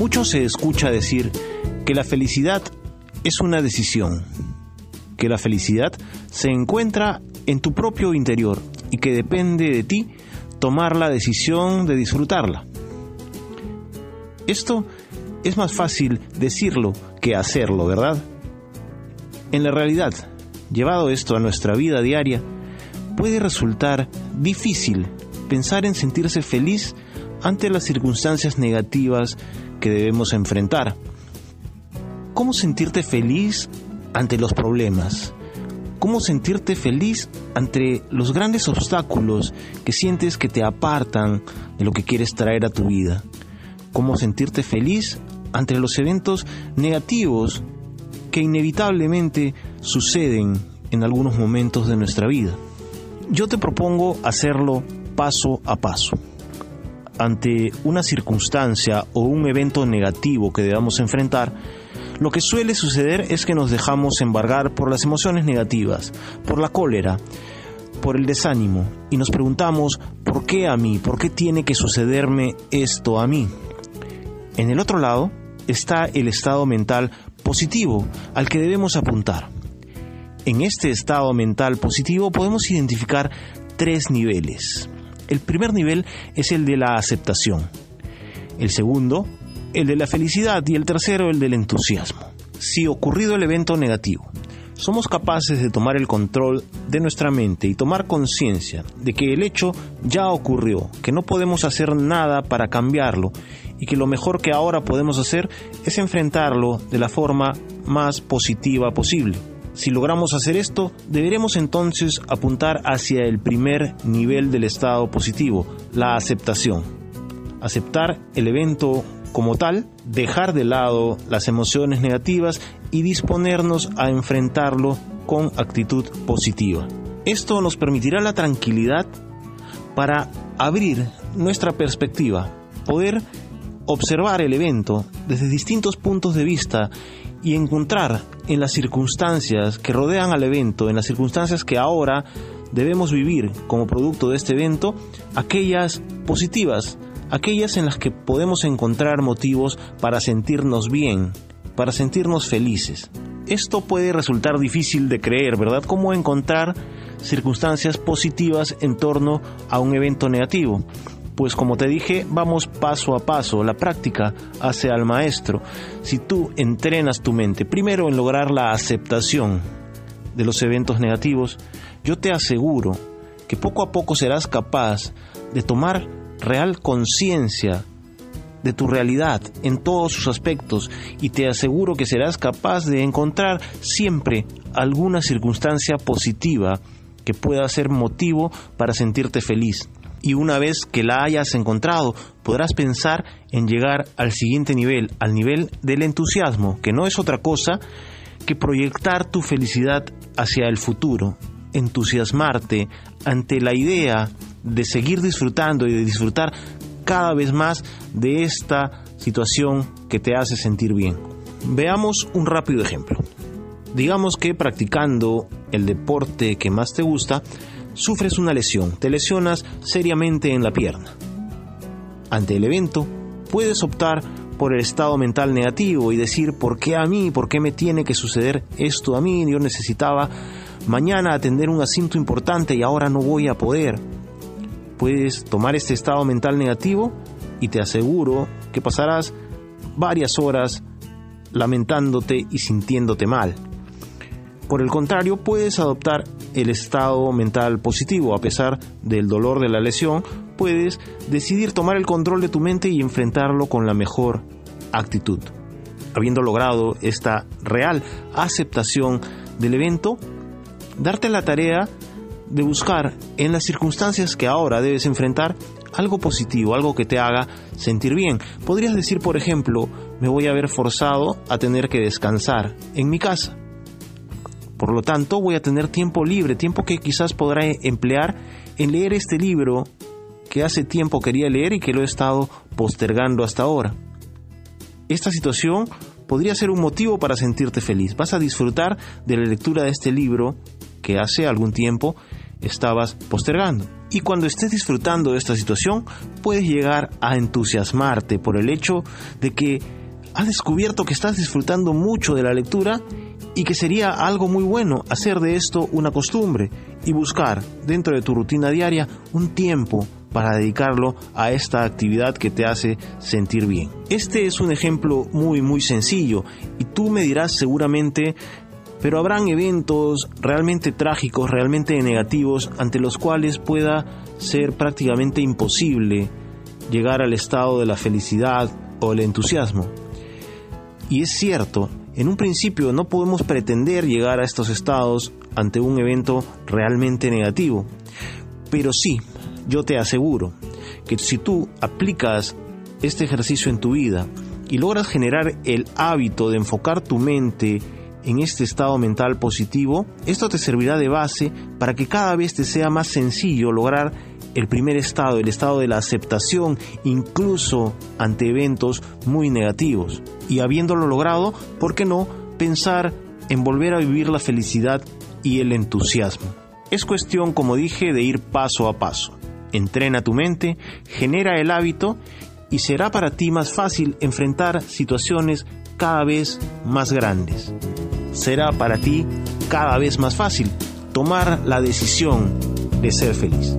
Mucho se escucha decir que la felicidad es una decisión, que la felicidad se encuentra en tu propio interior y que depende de ti tomar la decisión de disfrutarla. Esto es más fácil decirlo que hacerlo, ¿verdad? En la realidad, llevado esto a nuestra vida diaria, puede resultar difícil pensar en sentirse feliz ante las circunstancias negativas que debemos enfrentar. ¿Cómo sentirte feliz ante los problemas? ¿Cómo sentirte feliz ante los grandes obstáculos que sientes que te apartan de lo que quieres traer a tu vida? ¿Cómo sentirte feliz ante los eventos negativos que inevitablemente suceden en algunos momentos de nuestra vida? Yo te propongo hacerlo paso a paso ante una circunstancia o un evento negativo que debamos enfrentar, lo que suele suceder es que nos dejamos embargar por las emociones negativas, por la cólera, por el desánimo, y nos preguntamos, ¿por qué a mí? ¿Por qué tiene que sucederme esto a mí? En el otro lado está el estado mental positivo al que debemos apuntar. En este estado mental positivo podemos identificar tres niveles. El primer nivel es el de la aceptación. El segundo, el de la felicidad y el tercero, el del entusiasmo. Si ocurrido el evento negativo, somos capaces de tomar el control de nuestra mente y tomar conciencia de que el hecho ya ocurrió, que no podemos hacer nada para cambiarlo y que lo mejor que ahora podemos hacer es enfrentarlo de la forma más positiva posible. Si logramos hacer esto, deberemos entonces apuntar hacia el primer nivel del estado positivo, la aceptación. Aceptar el evento como tal, dejar de lado las emociones negativas y disponernos a enfrentarlo con actitud positiva. Esto nos permitirá la tranquilidad para abrir nuestra perspectiva, poder observar el evento desde distintos puntos de vista y encontrar en las circunstancias que rodean al evento, en las circunstancias que ahora debemos vivir como producto de este evento, aquellas positivas, aquellas en las que podemos encontrar motivos para sentirnos bien, para sentirnos felices. Esto puede resultar difícil de creer, ¿verdad? ¿Cómo encontrar circunstancias positivas en torno a un evento negativo? Pues como te dije, vamos paso a paso, la práctica hace al maestro. Si tú entrenas tu mente primero en lograr la aceptación de los eventos negativos, yo te aseguro que poco a poco serás capaz de tomar real conciencia de tu realidad en todos sus aspectos y te aseguro que serás capaz de encontrar siempre alguna circunstancia positiva que pueda ser motivo para sentirte feliz y una vez que la hayas encontrado podrás pensar en llegar al siguiente nivel, al nivel del entusiasmo, que no es otra cosa que proyectar tu felicidad hacia el futuro, entusiasmarte ante la idea de seguir disfrutando y de disfrutar cada vez más de esta situación que te hace sentir bien. Veamos un rápido ejemplo. Digamos que practicando el deporte que más te gusta, sufres una lesión, te lesionas seriamente en la pierna. Ante el evento, puedes optar por el estado mental negativo y decir, ¿por qué a mí? ¿Por qué me tiene que suceder esto a mí? Yo necesitaba mañana atender un asunto importante y ahora no voy a poder. Puedes tomar este estado mental negativo y te aseguro que pasarás varias horas lamentándote y sintiéndote mal. Por el contrario, puedes adoptar el estado mental positivo. A pesar del dolor de la lesión, puedes decidir tomar el control de tu mente y enfrentarlo con la mejor actitud. Habiendo logrado esta real aceptación del evento, darte la tarea de buscar en las circunstancias que ahora debes enfrentar algo positivo, algo que te haga sentir bien. Podrías decir, por ejemplo, me voy a ver forzado a tener que descansar en mi casa. Por lo tanto, voy a tener tiempo libre, tiempo que quizás podrá emplear en leer este libro que hace tiempo quería leer y que lo he estado postergando hasta ahora. Esta situación podría ser un motivo para sentirte feliz. Vas a disfrutar de la lectura de este libro que hace algún tiempo estabas postergando. Y cuando estés disfrutando de esta situación, puedes llegar a entusiasmarte por el hecho de que has descubierto que estás disfrutando mucho de la lectura y que sería algo muy bueno hacer de esto una costumbre y buscar dentro de tu rutina diaria un tiempo para dedicarlo a esta actividad que te hace sentir bien. Este es un ejemplo muy muy sencillo y tú me dirás seguramente pero habrán eventos realmente trágicos, realmente negativos, ante los cuales pueda ser prácticamente imposible llegar al estado de la felicidad o el entusiasmo. Y es cierto, en un principio no podemos pretender llegar a estos estados ante un evento realmente negativo, pero sí, yo te aseguro que si tú aplicas este ejercicio en tu vida y logras generar el hábito de enfocar tu mente en este estado mental positivo, esto te servirá de base para que cada vez te sea más sencillo lograr el primer estado, el estado de la aceptación, incluso ante eventos muy negativos. Y habiéndolo logrado, ¿por qué no pensar en volver a vivir la felicidad y el entusiasmo? Es cuestión, como dije, de ir paso a paso. Entrena tu mente, genera el hábito y será para ti más fácil enfrentar situaciones cada vez más grandes. Será para ti cada vez más fácil tomar la decisión de ser feliz.